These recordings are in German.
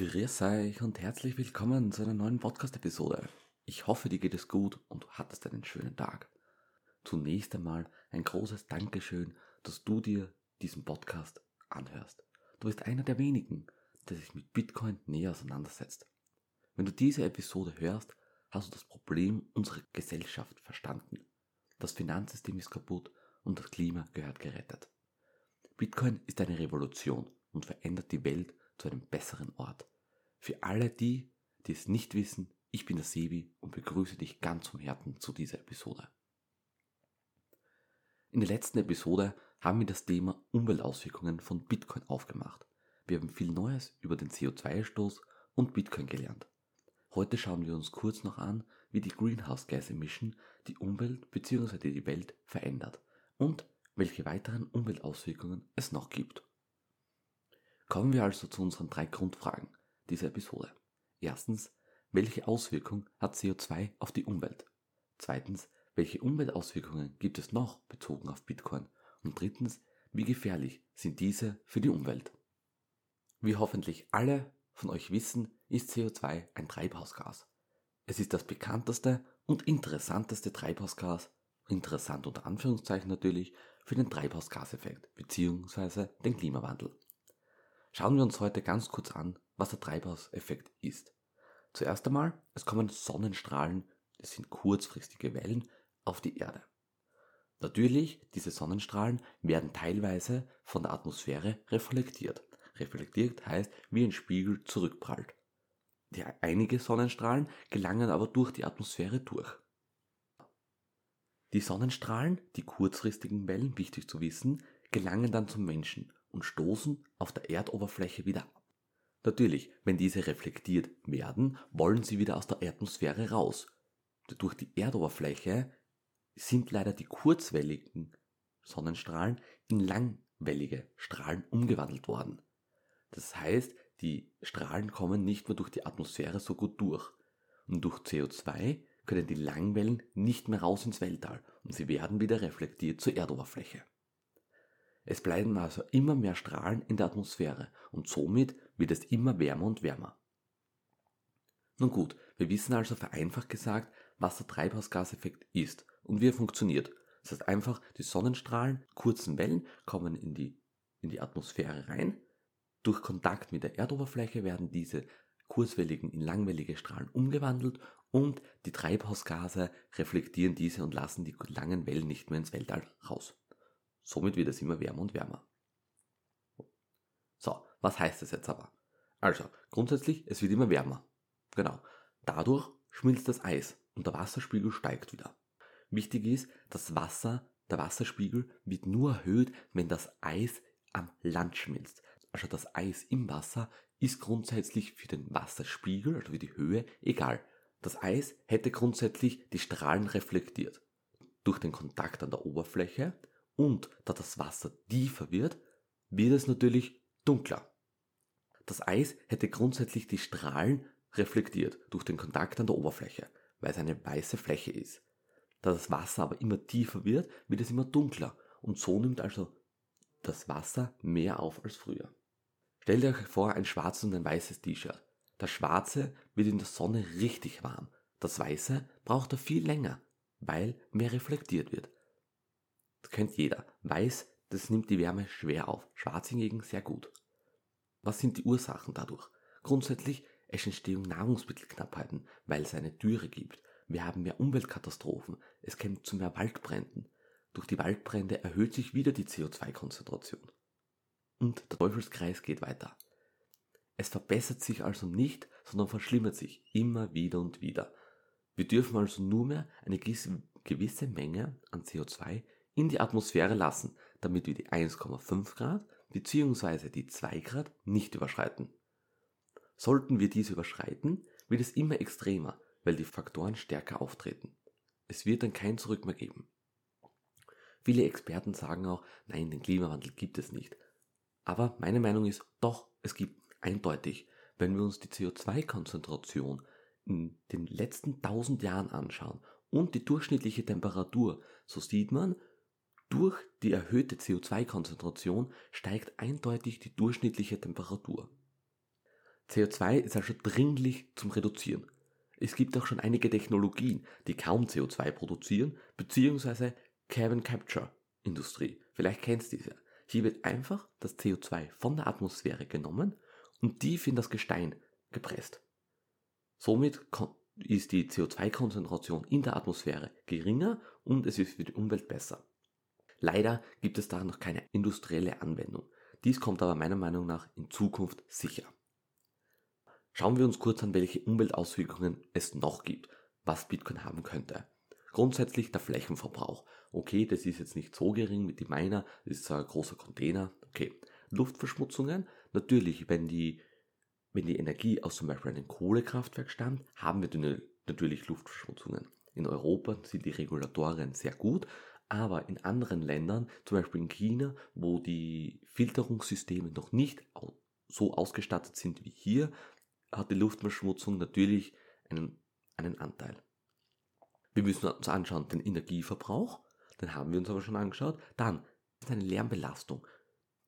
Grüß euch und herzlich willkommen zu einer neuen Podcast-Episode. Ich hoffe, dir geht es gut und du hattest einen schönen Tag. Zunächst einmal ein großes Dankeschön, dass du dir diesen Podcast anhörst. Du bist einer der wenigen, der sich mit Bitcoin näher auseinandersetzt. Wenn du diese Episode hörst, hast du das Problem unserer Gesellschaft verstanden. Das Finanzsystem ist kaputt und das Klima gehört gerettet. Bitcoin ist eine Revolution und verändert die Welt zu einem besseren Ort. Für alle die, die es nicht wissen, ich bin der Sebi und begrüße dich ganz vom Herzen zu dieser Episode. In der letzten Episode haben wir das Thema Umweltauswirkungen von Bitcoin aufgemacht. Wir haben viel Neues über den CO2-Ausstoß und Bitcoin gelernt. Heute schauen wir uns kurz noch an, wie die Greenhouse Gas Emission die Umwelt bzw. die Welt verändert und welche weiteren Umweltauswirkungen es noch gibt. Kommen wir also zu unseren drei Grundfragen dieser Episode. Erstens, welche Auswirkung hat CO2 auf die Umwelt? Zweitens, welche Umweltauswirkungen gibt es noch bezogen auf Bitcoin? Und drittens, wie gefährlich sind diese für die Umwelt? Wie hoffentlich alle von euch wissen, ist CO2 ein Treibhausgas. Es ist das bekannteste und interessanteste Treibhausgas, interessant unter Anführungszeichen natürlich, für den Treibhausgaseffekt bzw. den Klimawandel. Schauen wir uns heute ganz kurz an, was der Treibhauseffekt ist. Zuerst einmal, es kommen Sonnenstrahlen, das sind kurzfristige Wellen, auf die Erde. Natürlich, diese Sonnenstrahlen werden teilweise von der Atmosphäre reflektiert. Reflektiert heißt, wie ein Spiegel zurückprallt. Die, einige Sonnenstrahlen gelangen aber durch die Atmosphäre durch. Die Sonnenstrahlen, die kurzfristigen Wellen, wichtig zu wissen, gelangen dann zum Menschen und stoßen auf der Erdoberfläche wieder. Natürlich, wenn diese reflektiert werden, wollen sie wieder aus der Atmosphäre raus. Durch die Erdoberfläche sind leider die kurzwelligen Sonnenstrahlen in langwellige Strahlen umgewandelt worden. Das heißt, die Strahlen kommen nicht mehr durch die Atmosphäre so gut durch. Und durch CO2 können die Langwellen nicht mehr raus ins Weltall und sie werden wieder reflektiert zur Erdoberfläche. Es bleiben also immer mehr Strahlen in der Atmosphäre und somit wird es immer wärmer und wärmer. Nun gut, wir wissen also vereinfacht gesagt, was der Treibhausgaseffekt ist und wie er funktioniert. Das heißt einfach, die Sonnenstrahlen, kurzen Wellen, kommen in die, in die Atmosphäre rein. Durch Kontakt mit der Erdoberfläche werden diese kurzwelligen in langwellige Strahlen umgewandelt und die Treibhausgase reflektieren diese und lassen die langen Wellen nicht mehr ins Weltall raus. Somit wird es immer wärmer und wärmer. So, was heißt das jetzt aber? Also, grundsätzlich, es wird immer wärmer. Genau. Dadurch schmilzt das Eis und der Wasserspiegel steigt wieder. Wichtig ist, das Wasser, der Wasserspiegel wird nur erhöht, wenn das Eis am Land schmilzt. Also das Eis im Wasser ist grundsätzlich für den Wasserspiegel, also für die Höhe, egal. Das Eis hätte grundsätzlich die Strahlen reflektiert. Durch den Kontakt an der Oberfläche und da das Wasser tiefer wird, wird es natürlich dunkler. Das Eis hätte grundsätzlich die Strahlen reflektiert durch den Kontakt an der Oberfläche, weil es eine weiße Fläche ist. Da das Wasser aber immer tiefer wird, wird es immer dunkler und so nimmt also das Wasser mehr auf als früher. Stellt euch vor ein schwarzes und ein weißes T-Shirt. Das schwarze wird in der Sonne richtig warm. Das weiße braucht er viel länger, weil mehr reflektiert wird. Das kennt jeder. Weiß, das nimmt die Wärme schwer auf. Schwarz hingegen sehr gut. Was sind die Ursachen dadurch? Grundsätzlich es entstehen Nahrungsmittelknappheiten, weil es eine Dürre gibt. Wir haben mehr Umweltkatastrophen. Es kommt zu mehr Waldbränden. Durch die Waldbrände erhöht sich wieder die CO2-Konzentration. Und der Teufelskreis geht weiter. Es verbessert sich also nicht, sondern verschlimmert sich immer wieder und wieder. Wir dürfen also nur mehr eine gewisse Menge an CO2 in die Atmosphäre lassen, damit wir die 1,5 Grad bzw. die 2 Grad nicht überschreiten. Sollten wir diese überschreiten, wird es immer extremer, weil die Faktoren stärker auftreten. Es wird dann kein Zurück mehr geben. Viele Experten sagen auch, nein, den Klimawandel gibt es nicht. Aber meine Meinung ist, doch, es gibt eindeutig, wenn wir uns die CO2-Konzentration in den letzten 1000 Jahren anschauen und die durchschnittliche Temperatur, so sieht man, durch die erhöhte CO2-Konzentration steigt eindeutig die durchschnittliche Temperatur. CO2 ist also dringlich zum Reduzieren. Es gibt auch schon einige Technologien, die kaum CO2 produzieren, beziehungsweise Carbon Capture Industrie. Vielleicht kennst du diese. Hier wird einfach das CO2 von der Atmosphäre genommen und tief in das Gestein gepresst. Somit ist die CO2-Konzentration in der Atmosphäre geringer und es ist für die Umwelt besser. Leider gibt es da noch keine industrielle Anwendung. Dies kommt aber meiner Meinung nach in Zukunft sicher. Schauen wir uns kurz an, welche Umweltauswirkungen es noch gibt, was Bitcoin haben könnte. Grundsätzlich der Flächenverbrauch. Okay, das ist jetzt nicht so gering mit dem Miner, das ist zwar ein großer Container. Okay. Luftverschmutzungen. Natürlich, wenn die, wenn die Energie aus zum Beispiel einem Kohlekraftwerk stammt, haben wir natürlich Luftverschmutzungen. In Europa sind die Regulatorien sehr gut, aber in anderen Ländern, zum Beispiel in China, wo die Filterungssysteme noch nicht so ausgestattet sind wie hier, hat die Luftverschmutzung natürlich einen, einen Anteil. Wir müssen uns anschauen, den Energieverbrauch, den haben wir uns aber schon angeschaut. Dann eine Lärmbelastung.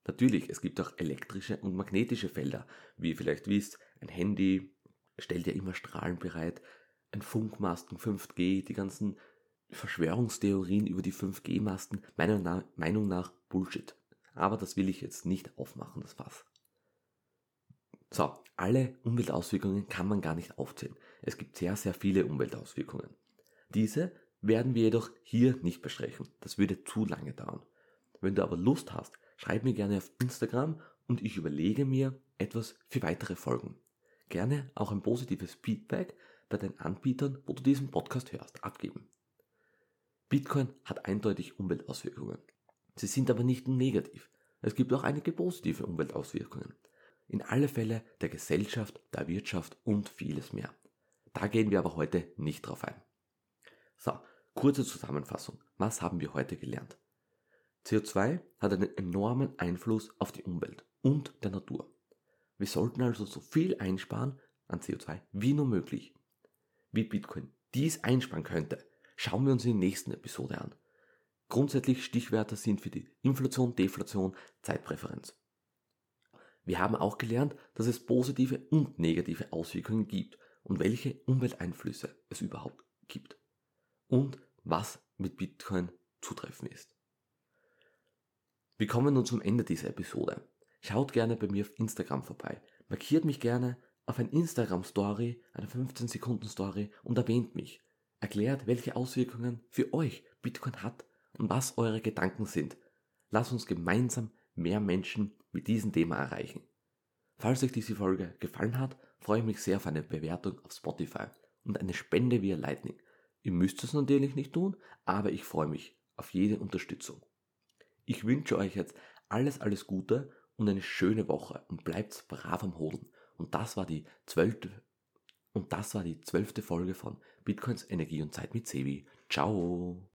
Natürlich, es gibt auch elektrische und magnetische Felder. Wie ihr vielleicht wisst, ein Handy stellt ja immer Strahlen bereit, ein Funkmasten, 5G, die ganzen Verschwörungstheorien über die 5G-Masten, meiner Meinung nach Bullshit. Aber das will ich jetzt nicht aufmachen, das Fass. So, alle Umweltauswirkungen kann man gar nicht aufzählen. Es gibt sehr, sehr viele Umweltauswirkungen. Diese werden wir jedoch hier nicht besprechen. Das würde zu lange dauern. Wenn du aber Lust hast, schreib mir gerne auf Instagram und ich überlege mir etwas für weitere Folgen. Gerne auch ein positives Feedback bei den Anbietern, wo du diesen Podcast hörst, abgeben. Bitcoin hat eindeutig Umweltauswirkungen. Sie sind aber nicht negativ. Es gibt auch einige positive Umweltauswirkungen. In alle Fälle der Gesellschaft, der Wirtschaft und vieles mehr. Da gehen wir aber heute nicht drauf ein. So, kurze Zusammenfassung. Was haben wir heute gelernt? CO2 hat einen enormen Einfluss auf die Umwelt und der Natur. Wir sollten also so viel einsparen an CO2 wie nur möglich. Wie Bitcoin dies einsparen könnte, schauen wir uns in der nächsten Episode an. Grundsätzlich Stichwörter sind für die Inflation, Deflation, Zeitpräferenz. Wir haben auch gelernt, dass es positive und negative Auswirkungen gibt und welche Umwelteinflüsse es überhaupt gibt und was mit Bitcoin zutreffen ist. Wir kommen nun zum Ende dieser Episode. Schaut gerne bei mir auf Instagram vorbei. Markiert mich gerne auf ein Instagram Story, eine 15 Sekunden Story und erwähnt mich. Erklärt, welche Auswirkungen für euch Bitcoin hat und was eure Gedanken sind. Lasst uns gemeinsam mehr Menschen mit diesem Thema erreichen. Falls euch diese Folge gefallen hat, freue ich mich sehr auf eine Bewertung auf Spotify und eine Spende via Lightning. Ihr müsst es natürlich nicht tun, aber ich freue mich auf jede Unterstützung. Ich wünsche euch jetzt alles, alles Gute und eine schöne Woche und bleibt brav am Hoden. Und das war die zwölfte und das war die zwölfte Folge von Bitcoins Energie und Zeit mit Sebi. Ciao!